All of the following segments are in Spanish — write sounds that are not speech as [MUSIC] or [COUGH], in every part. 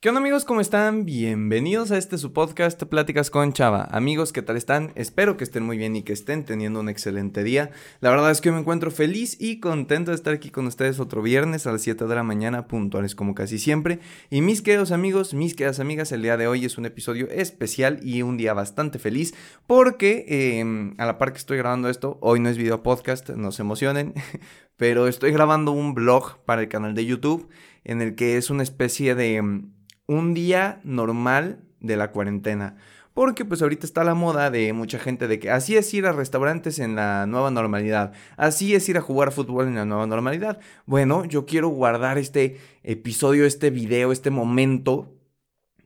¿Qué onda amigos? ¿Cómo están? Bienvenidos a este su podcast Pláticas con Chava. Amigos, ¿qué tal están? Espero que estén muy bien y que estén teniendo un excelente día. La verdad es que me encuentro feliz y contento de estar aquí con ustedes otro viernes a las 7 de la mañana, puntuales como casi siempre. Y mis queridos amigos, mis queridas amigas, el día de hoy es un episodio especial y un día bastante feliz porque em, a la par que estoy grabando esto, hoy no es video podcast, no se emocionen, [LAUGHS] pero estoy grabando un blog para el canal de YouTube en el que es una especie de em, un día normal de la cuarentena. Porque pues ahorita está la moda de mucha gente de que así es ir a restaurantes en la nueva normalidad, así es ir a jugar fútbol en la nueva normalidad. Bueno, yo quiero guardar este episodio, este video, este momento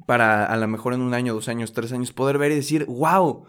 para a lo mejor en un año, dos años, tres años poder ver y decir, wow,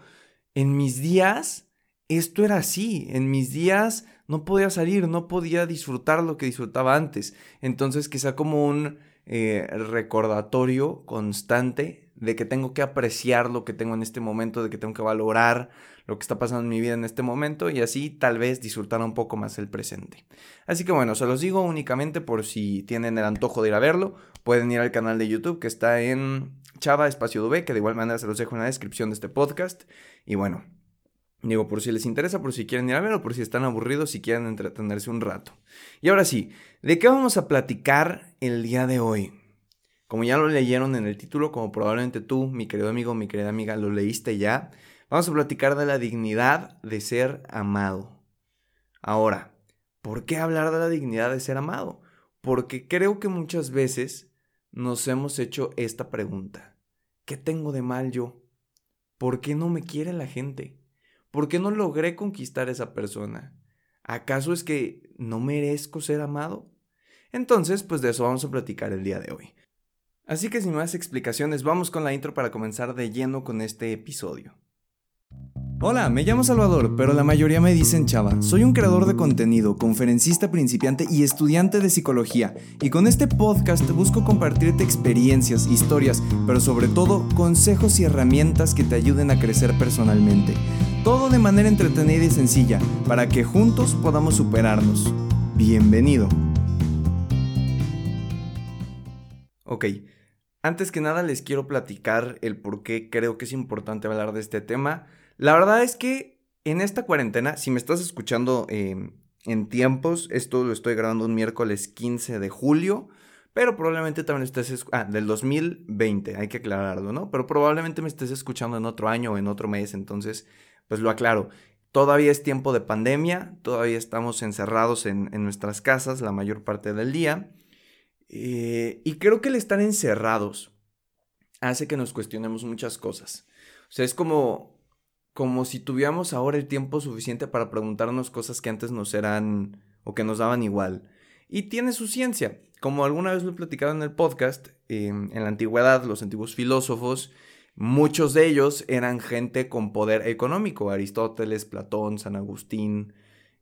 en mis días esto era así, en mis días no podía salir, no podía disfrutar lo que disfrutaba antes. Entonces quizá como un eh, recordatorio constante de que tengo que apreciar lo que tengo en este momento, de que tengo que valorar lo que está pasando en mi vida en este momento y así tal vez disfrutar un poco más el presente. Así que bueno, se los digo únicamente por si tienen el antojo de ir a verlo, pueden ir al canal de YouTube que está en Chava Espacio Dube, que de igual manera se los dejo en la descripción de este podcast. Y bueno, Digo, por si les interesa, por si quieren ir a ver o por si están aburridos, si quieren entretenerse un rato. Y ahora sí, ¿de qué vamos a platicar el día de hoy? Como ya lo leyeron en el título, como probablemente tú, mi querido amigo, mi querida amiga, lo leíste ya, vamos a platicar de la dignidad de ser amado. Ahora, ¿por qué hablar de la dignidad de ser amado? Porque creo que muchas veces nos hemos hecho esta pregunta. ¿Qué tengo de mal yo? ¿Por qué no me quiere la gente? ¿Por qué no logré conquistar a esa persona? ¿Acaso es que no merezco ser amado? Entonces, pues de eso vamos a platicar el día de hoy. Así que sin más explicaciones, vamos con la intro para comenzar de lleno con este episodio. Hola, me llamo Salvador, pero la mayoría me dicen Chava. Soy un creador de contenido, conferencista principiante y estudiante de psicología. Y con este podcast busco compartirte experiencias, historias, pero sobre todo consejos y herramientas que te ayuden a crecer personalmente. Todo de manera entretenida y sencilla, para que juntos podamos superarnos. Bienvenido. Ok, antes que nada les quiero platicar el por qué creo que es importante hablar de este tema. La verdad es que en esta cuarentena, si me estás escuchando em, en tiempos, esto lo estoy grabando un miércoles 15 de julio, pero probablemente también estés... Ah, del 2020, hay que aclararlo, ¿no? Pero probablemente me estés escuchando en otro año o en otro mes, entonces pues lo aclaro. Todavía es tiempo de pandemia, todavía estamos encerrados en, nuestras casas la mayor parte del día. Eh, y creo que el estar encerrados hace que nos cuestionemos muchas cosas. O sea, es como, como si tuviéramos ahora el tiempo suficiente para preguntarnos cosas que antes nos eran o que nos daban igual. Y tiene su ciencia. Como alguna vez lo he platicado en el podcast, eh, en la antigüedad los antiguos filósofos Muchos de ellos eran gente con poder económico, Aristóteles, Platón, San Agustín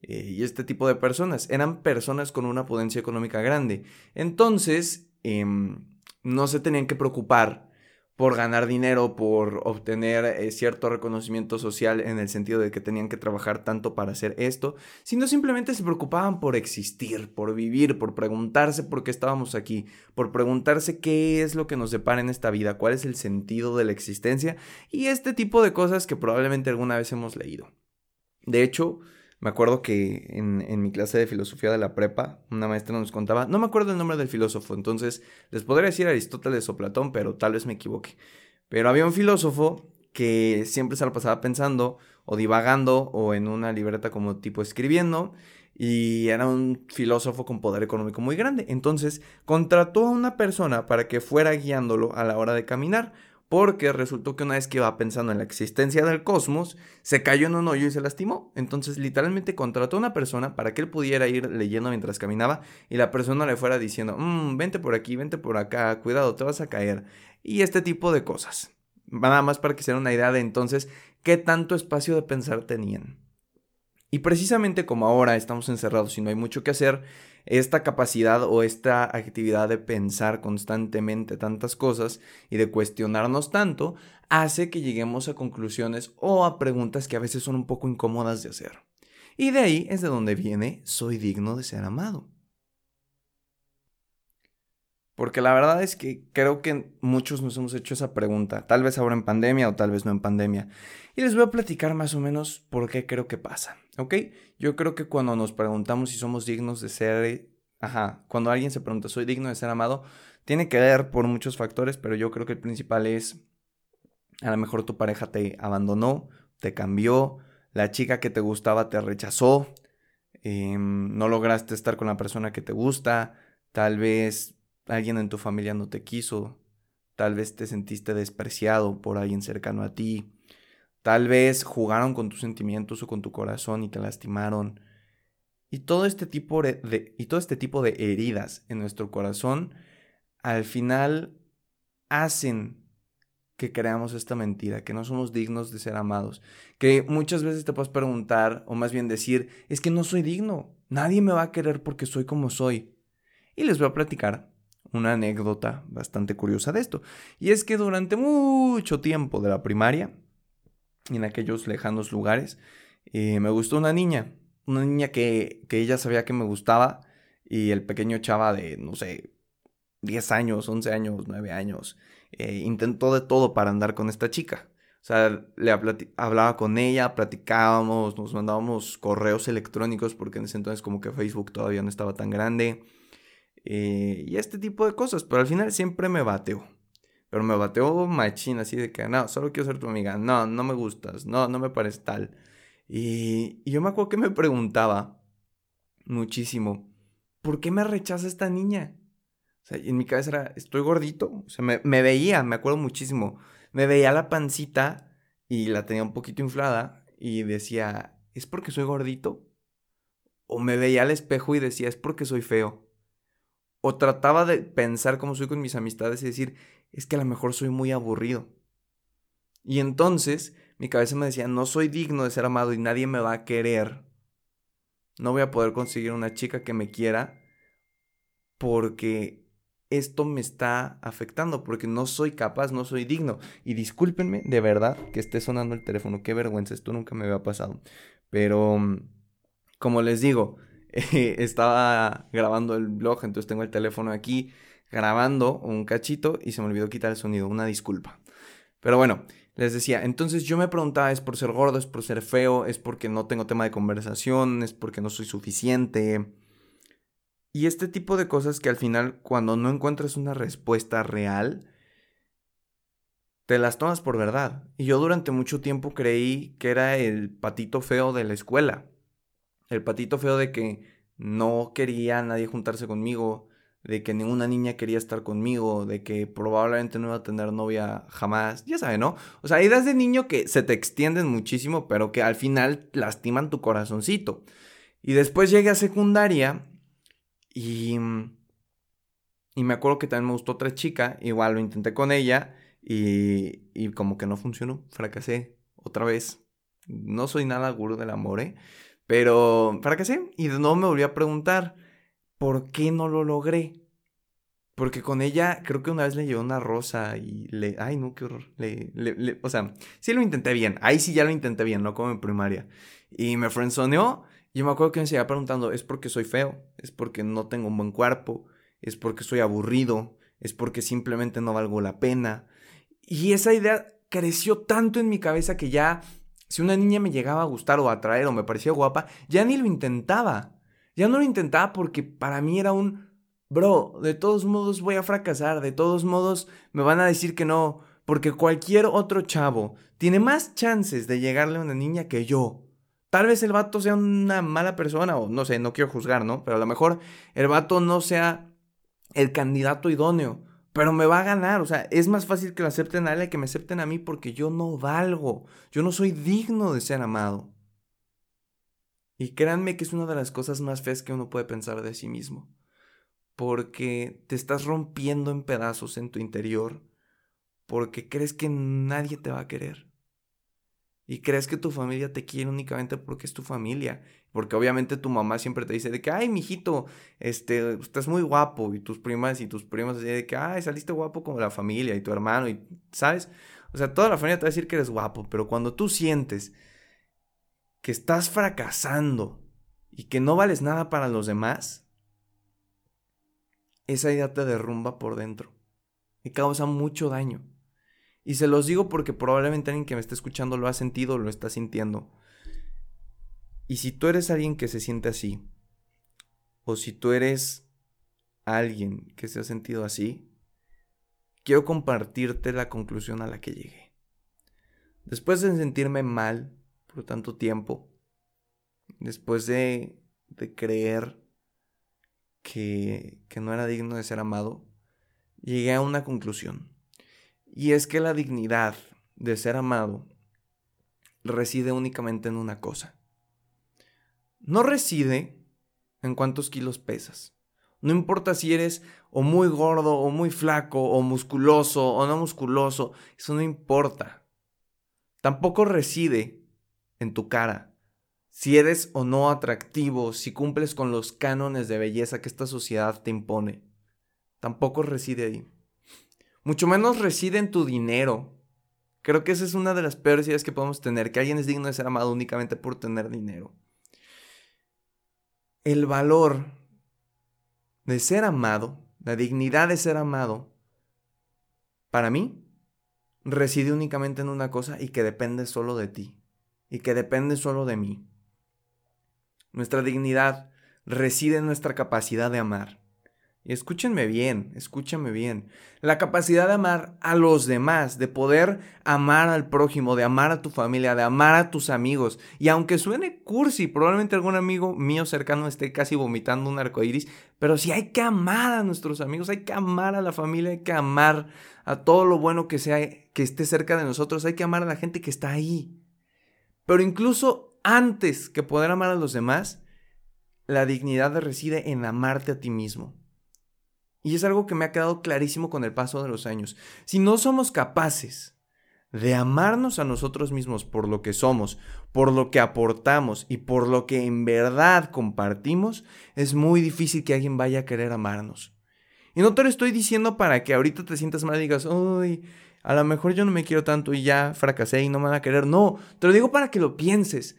eh, y este tipo de personas. Eran personas con una potencia económica grande. Entonces, em, no se tenían que preocupar por ganar dinero, por obtener eh, cierto reconocimiento social en el sentido de que tenían que trabajar tanto para hacer esto, sino simplemente se preocupaban por existir, por vivir, por preguntarse por qué estábamos aquí, por preguntarse qué es lo que nos separa en esta vida, cuál es el sentido de la existencia y este tipo de cosas que probablemente alguna vez hemos leído. De hecho, me acuerdo que en, mi clase de filosofía de la prepa, una maestra nos contaba, no me acuerdo el nombre del filósofo, entonces les podría decir Aristóteles o Platón, pero tal vez me equivoque. Pero había un filósofo que siempre se lo pasaba pensando o divagando o en una libreta como tipo escribiendo y era un filósofo con poder económico muy grande. Entonces contrató a una persona para que fuera guiándolo a la hora de caminar porque resultó que una vez que iba pensando en la existencia del cosmos, se cayó en un hoyo y se lastimó. Entonces literalmente contrató a una persona para que él pudiera ir leyendo mientras caminaba y la persona le fuera diciendo, mmm, vente por aquí, vente por acá, cuidado, te vas a caer. Y este tipo de cosas. Nada más para que se den una idea de entonces qué tanto espacio de pensar tenían. Y precisamente como ahora estamos encerrados y no hay mucho que hacer, esta capacidad o esta actividad de pensar constantemente tantas cosas y de cuestionarnos tanto hace que lleguemos a conclusiones o a preguntas que a veces son un poco incómodas de hacer. Y de ahí es de donde viene soy digno de ser amado. Porque la verdad es que creo que muchos nos hemos hecho esa pregunta, tal vez ahora en pandemia o tal vez no en pandemia. Y les voy a platicar más o menos por qué creo que pasa, ¿ok? Yo creo que cuando nos preguntamos si somos dignos de ser, ajá, cuando alguien se pregunta, ¿soy digno de ser amado? Tiene que ver por muchos factores, pero yo creo que el principal es, a lo mejor tu pareja te abandonó, te cambió, la chica que te gustaba te rechazó, em, no lograste estar con la persona que te gusta, tal vez alguien en tu familia no te quiso, tal vez te sentiste despreciado por alguien cercano a ti, tal vez jugaron con tus sentimientos o con tu corazón y te lastimaron. Y todo este tipo de, y todo este tipo de heridas en nuestro corazón al final hacen que creamos esta mentira, que no somos dignos de ser amados, que muchas veces te puedes preguntar, o más bien decir, es que no soy digno, nadie me va a querer porque soy como soy. Y les voy a platicar una anécdota bastante curiosa de esto. Y es que durante mucho tiempo de la primaria, en aquellos lejanos lugares, eh, me gustó una niña. Una niña que, que ella sabía que me gustaba y el pequeño chava de, no sé, 10 años, 11 años, 9 años, eh, intentó de todo para andar con esta chica. O sea, le hablaba con ella, platicábamos, nos mandábamos correos electrónicos porque en ese entonces como que Facebook todavía no estaba tan grande. Eh, y este tipo de cosas, pero al final siempre me bateó. Pero me bateó machín, así de que, no, solo quiero ser tu amiga, no, no me gustas, no, no me pareces tal. Y, yo me acuerdo que me preguntaba muchísimo, ¿por qué me rechaza esta niña? O sea, en mi cabeza era, estoy gordito, o sea, me, me veía, me acuerdo muchísimo, me veía la pancita y la tenía un poquito inflada y decía, ¿es porque soy gordito? O me veía al espejo y decía, es porque soy feo. O trataba de pensar como soy con mis amistades y decir, es que a lo mejor soy muy aburrido. Y entonces mi cabeza me decía, no soy digno de ser amado y nadie me va a querer. No voy a poder conseguir una chica que me quiera porque esto me está afectando, porque no soy capaz, no soy digno. Y discúlpenme de verdad que esté sonando el teléfono, qué vergüenza, esto nunca me había pasado. Pero, como les digo, [LAUGHS] estaba grabando el blog, entonces tengo el teléfono aquí grabando un cachito y se me olvidó quitar el sonido, una disculpa. Pero bueno, les decía, entonces yo me preguntaba, ¿es por ser gordo, es por ser feo, es porque no tengo tema de conversación, es porque no soy suficiente? Y este tipo de cosas que al final cuando no encuentras una respuesta real, te las tomas por verdad. Y yo durante mucho tiempo creí que era el patito feo de la escuela el patito feo de que no quería nadie juntarse conmigo, de que ninguna niña quería estar conmigo, de que probablemente no iba a tener novia jamás, ya sabe, ¿no? O sea, hay ideas de niño que se te extienden muchísimo, pero que al final lastiman tu corazoncito. Y después llegué a secundaria y... Y me acuerdo que también me gustó otra chica, igual lo intenté con ella y, y como que no funcionó, fracasé otra vez. No soy nada gurú del amor, ¿eh? Pero fracasé y de nuevo me volví a preguntar, ¿por qué no lo logré? Porque con ella creo que una vez le llevé una rosa y le... Ay, no, qué horror. Le, o sea, sí lo intenté bien. Ahí sí ya lo intenté bien, no como en primaria. Y me frenzoneó. Yo me acuerdo que me seguía preguntando, ¿es porque soy feo? ¿Es porque no tengo un buen cuerpo? ¿Es porque soy aburrido? ¿Es porque simplemente no valgo la pena? Y esa idea creció tanto en mi cabeza que ya si una niña me llegaba a gustar o a atraer o me parecía guapa, ya ni lo intentaba. Ya no lo intentaba porque para mí era un, bro, de todos modos voy a fracasar, de todos modos me van a decir que no, porque cualquier otro chavo tiene más chances de llegarle a una niña que yo. Tal vez el vato sea una mala persona o no sé, no quiero juzgar, ¿no? Pero a lo mejor el vato no sea el candidato idóneo pero me va a ganar. O sea, es más fácil que lo acepten a él que me acepten a mí porque yo no valgo. Yo no soy digno de ser amado. Y créanme que es una de las cosas más feas que uno puede pensar de sí mismo. Porque te estás rompiendo en pedazos en tu interior. Porque crees que nadie te va a querer. Y crees que tu familia te quiere únicamente porque es tu familia. Porque obviamente tu mamá siempre te dice de que, ay, mijito, este, estás muy guapo. Y tus primas y tus primos así de que, ay, saliste guapo como la familia y tu hermano. Y, ¿sabes? O sea, toda la familia te va a decir que eres guapo. Pero cuando tú sientes que estás fracasando y que no vales nada para los demás, esa idea te derrumba por dentro y causa mucho daño. Y se los digo porque probablemente alguien que me esté escuchando lo ha sentido lo está sintiendo. Y si tú eres alguien que se siente así, o si tú eres alguien que se ha sentido así, quiero compartirte la conclusión a la que llegué. Después de sentirme mal por tanto tiempo, después de, creer que no era digno de ser amado, llegué a una conclusión. Y es que la dignidad de ser amado reside únicamente en una cosa. No reside en cuántos kilos pesas. No importa si eres o muy gordo o muy flaco o musculoso o no musculoso, eso no importa. Tampoco reside en tu cara. Si eres o no atractivo, si cumples con los cánones de belleza que esta sociedad te impone, tampoco reside ahí. Mucho menos reside en tu dinero. Creo que esa es una de las peores ideas que podemos tener, que alguien es digno de ser amado únicamente por tener dinero. El valor de ser amado, la dignidad de ser amado, para mí, reside únicamente en una cosa y que depende solo de ti, y que depende solo de mí. Nuestra dignidad reside en nuestra capacidad de amar. Y escúchenme bien, escúchenme bien. La capacidad de amar a los demás, de poder amar al prójimo, de amar a tu familia, de amar a tus amigos. Y aunque suene cursi, probablemente algún amigo mío cercano esté casi vomitando un arco iris, pero sí hay que amar a nuestros amigos, hay que amar a la familia, hay que amar a todo lo bueno que sea, que esté cerca de nosotros, hay que amar a la gente que está ahí. Pero incluso antes que poder amar a los demás, la dignidad reside en amarte a ti mismo. Y es algo que me ha quedado clarísimo con el paso de los años. Si no somos capaces de amarnos a nosotros mismos por lo que somos, por lo que aportamos y por lo que en verdad compartimos, es muy difícil que alguien vaya a querer amarnos. Y no te lo estoy diciendo para que ahorita te sientas mal y digas, uy, a lo mejor yo no me quiero tanto y ya fracasé y no me van a querer. No, te lo digo para que lo pienses.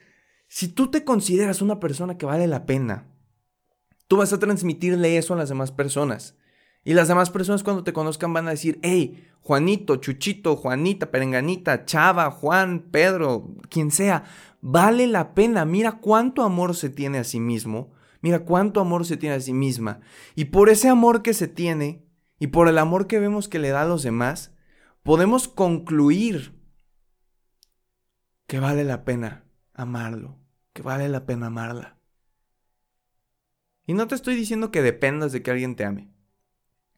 Si tú te consideras una persona que vale la pena, tú vas a transmitirle eso a las demás personas. Y las demás personas cuando te conozcan van a decir, hey, Juanito, Chuchito, Juanita, Perenganita, Chava, Juan, Pedro, quien sea, vale la pena. Mira cuánto amor se tiene a sí mismo. Mira cuánto amor se tiene a sí misma. Y por ese amor que se tiene y por el amor que vemos que le da a los demás, podemos concluir que vale la pena amarlo, que vale la pena amarla. Y no te estoy diciendo que dependas de que alguien te ame.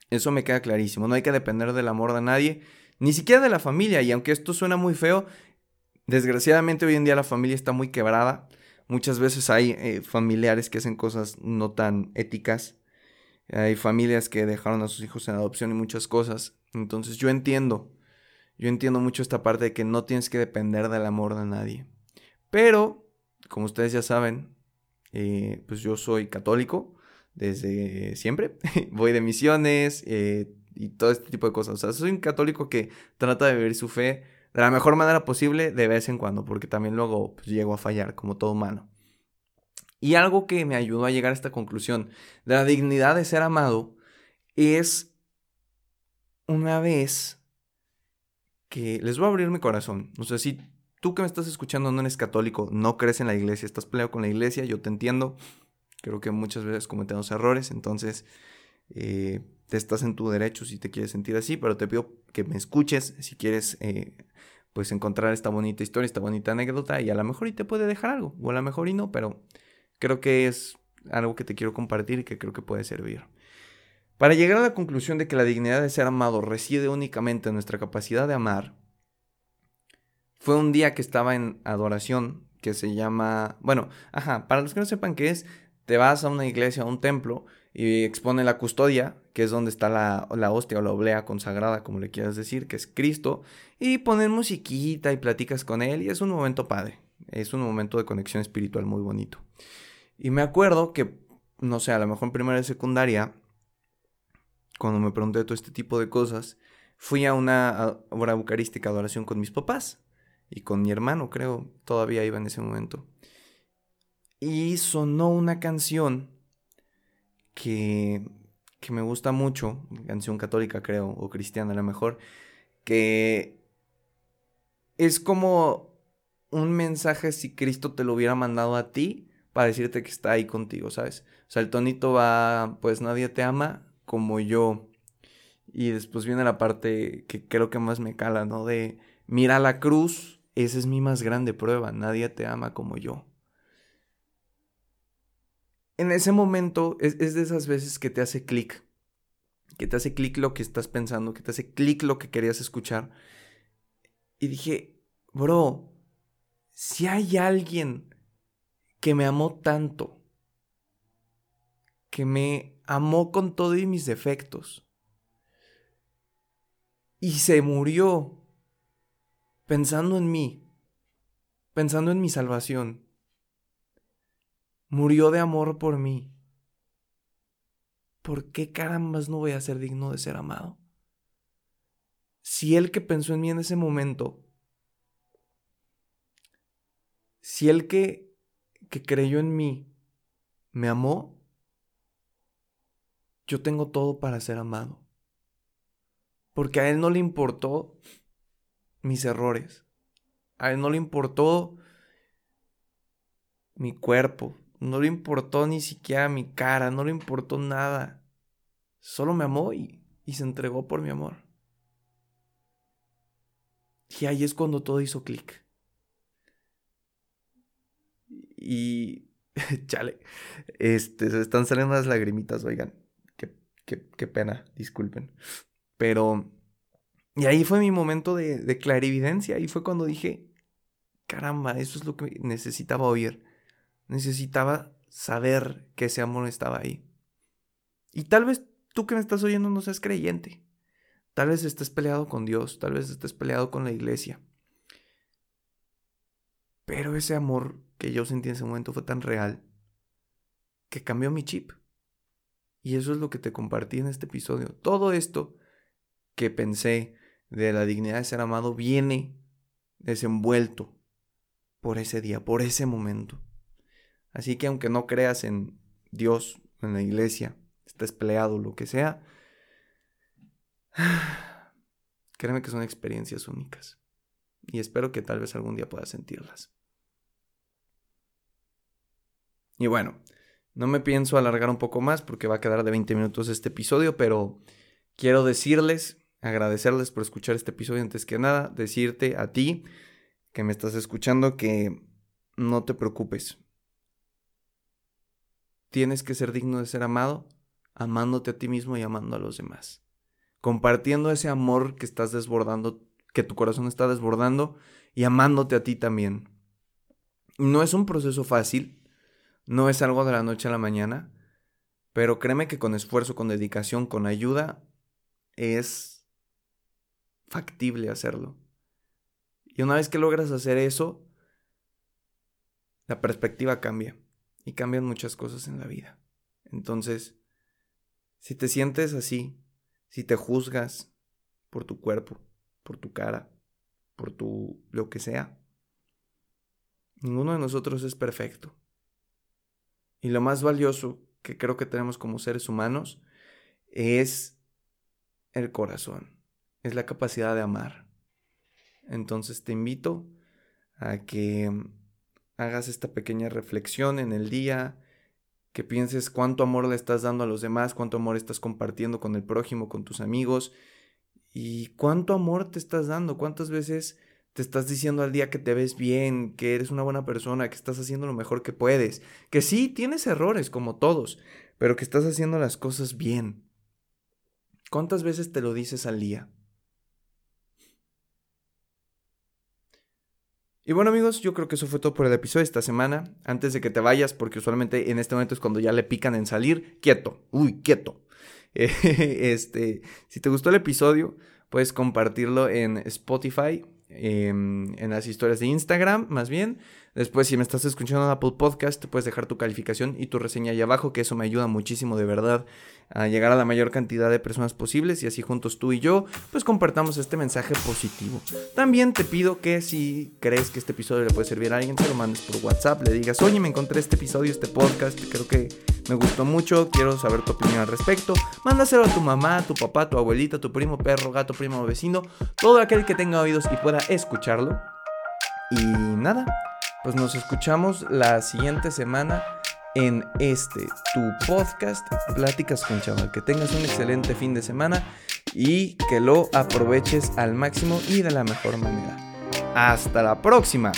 Eso me queda clarísimo. No hay que depender del amor de nadie, ni siquiera de la familia. Y aunque esto suena muy feo, desgraciadamente hoy en día la familia está muy quebrada. Muchas veces hay eh, familiares que hacen cosas no tan éticas. Hay familias que dejaron a sus hijos en adopción y muchas cosas. Entonces yo entiendo. Yo entiendo mucho esta parte de que no tienes que depender del amor de nadie. Pero, como ustedes ya saben, eh, pues yo soy católico desde siempre. [LAUGHS] Voy de misiones eh, y todo este tipo de cosas. O sea, soy un católico que trata de vivir su fe de la mejor manera posible de vez en cuando, porque también luego pues, llego a fallar, como todo humano. Y algo que me ayudó a llegar a esta conclusión de la dignidad de ser amado es una vez que les voy a abrir mi corazón. O sea, si tú que me estás escuchando no eres católico, no crees en la iglesia, estás peleado con la iglesia, yo te entiendo. Creo que muchas veces cometemos errores, entonces eh, te estás en tu derecho si te quieres sentir así, pero te pido que me escuches si quieres eh, pues encontrar esta bonita historia, esta bonita anécdota y a lo mejor y te puede dejar algo, o a lo mejor y no, pero creo que es algo que te quiero compartir y que creo que puede servir. Para llegar a la conclusión de que la dignidad de ser amado reside únicamente en nuestra capacidad de amar, fue un día que estaba en adoración que se llama, bueno, ajá, para los que no sepan qué es, te vas a una iglesia, a un templo, y expone la custodia, que es donde está la, hostia o la oblea consagrada, como le quieras decir, que es Cristo, y ponen musiquita y platicas con él, y es un momento padre, es un momento de conexión espiritual muy bonito. Y me acuerdo que, no sé, a lo mejor en primera y secundaria, cuando me pregunté todo este tipo de cosas, fui a una hora eucarística adoración con mis papás y con mi hermano, creo, todavía iba en ese momento y sonó una canción que, que me gusta mucho, canción católica creo, o cristiana a lo mejor, que es como un mensaje si Cristo te lo hubiera mandado a ti para decirte que está ahí contigo, ¿sabes? O sea, el tonito va, pues nadie te ama como yo. Y después viene la parte que creo que más me cala, ¿no? De, mira la cruz, esa es mi más grande prueba, nadie te ama como yo. En ese momento es, de esas veces que te hace clic, que te hace clic lo que estás pensando, que te hace clic lo que querías escuchar. Y dije, bro, si hay alguien que me amó tanto, que me amó con todo y mis defectos, y se murió pensando en mí, pensando en mi salvación, murió de amor por mí. ¿Por qué carambas no voy a ser digno de ser amado? Si él que pensó en mí en ese momento si el que, que creyó en mí me amó, yo tengo todo para ser amado. Porque a él no le importó mis errores. A él no le importó mi cuerpo. No le importó ni siquiera mi cara. No le importó nada. Solo me amó y, y se entregó por mi amor. Y ahí es cuando todo hizo clic. Y. [LAUGHS] Chale. Este, se están saliendo las lagrimitas, oigan. Qué, qué, pena, disculpen. Pero. Y ahí fue mi momento de, de clarividencia. Y fue cuando dije: Caramba, eso es lo que necesitaba oír. Necesitaba saber que ese amor estaba ahí. Y tal vez tú que me estás oyendo no seas creyente. Tal vez estés peleado con Dios, tal vez estés peleado con la iglesia. Pero ese amor que yo sentí en ese momento fue tan real que cambió mi chip. Y eso es lo que te compartí en este episodio. Todo esto que pensé de la dignidad de ser amado viene desenvuelto por ese día, por ese momento. Así que aunque no creas en Dios, en la iglesia, estés peleado, lo que sea, [SIGHS] créeme que son experiencias únicas. Y espero que tal vez algún día puedas sentirlas. Y bueno, no me pienso alargar un poco más porque va a quedar de 20 minutos este episodio, pero quiero decirles, agradecerles por escuchar este episodio antes que nada, decirte a ti que me estás escuchando que no te preocupes. Tienes que ser digno de ser amado, amándote a ti mismo y amando a los demás. Compartiendo ese amor que estás desbordando, que tu corazón está desbordando y amándote a ti también. No es un proceso fácil, no es algo de la noche a la mañana, pero créeme que con esfuerzo, con dedicación, con ayuda, es factible hacerlo. Y una vez que logras hacer eso, la perspectiva cambia y cambian muchas cosas en la vida. Entonces, si te sientes así, si te juzgas por tu cuerpo, por tu cara, por tu lo que sea, ninguno de nosotros es perfecto. Y lo más valioso que creo que tenemos como seres humanos es el corazón, es la capacidad de amar. Entonces te invito a que hagas esta pequeña reflexión en el día, que pienses cuánto amor le estás dando a los demás, cuánto amor estás compartiendo con el prójimo, con tus amigos, y cuánto amor te estás dando, cuántas veces te estás diciendo al día que te ves bien, que eres una buena persona, que estás haciendo lo mejor que puedes, que sí, tienes errores como todos, pero que estás haciendo las cosas bien. ¿Cuántas veces te lo dices al día? Y bueno amigos, yo creo que eso fue todo por el episodio de esta semana. Antes de que te vayas, porque usualmente en este momento es cuando ya le pican en salir, quieto, uy, quieto. [LAUGHS] este, si te gustó el episodio, puedes compartirlo en Spotify, Em, en las historias de Instagram, más bien. Después, si me estás escuchando en Apple Podcast, te puedes dejar tu calificación y tu reseña ahí abajo, que eso me ayuda muchísimo de verdad a llegar a la mayor cantidad de personas posibles y así juntos tú y yo, pues compartamos este mensaje positivo. También te pido que si crees que este episodio le puede servir a alguien, te lo mandes por WhatsApp, le digas, oye, me encontré este episodio, este podcast, creo que Me gustó mucho, quiero saber tu opinión al respecto. Mándaselo a tu mamá, a tu papá, a tu abuelita, a tu primo, perro, gato, primo, vecino, todo aquel que tenga oídos y pueda escucharlo. Y nada, pues nos escuchamos la siguiente semana en este, tu podcast, Pláticas con Chaval. Que tengas un excelente fin de semana y que lo aproveches al máximo y de la mejor manera. Hasta la próxima.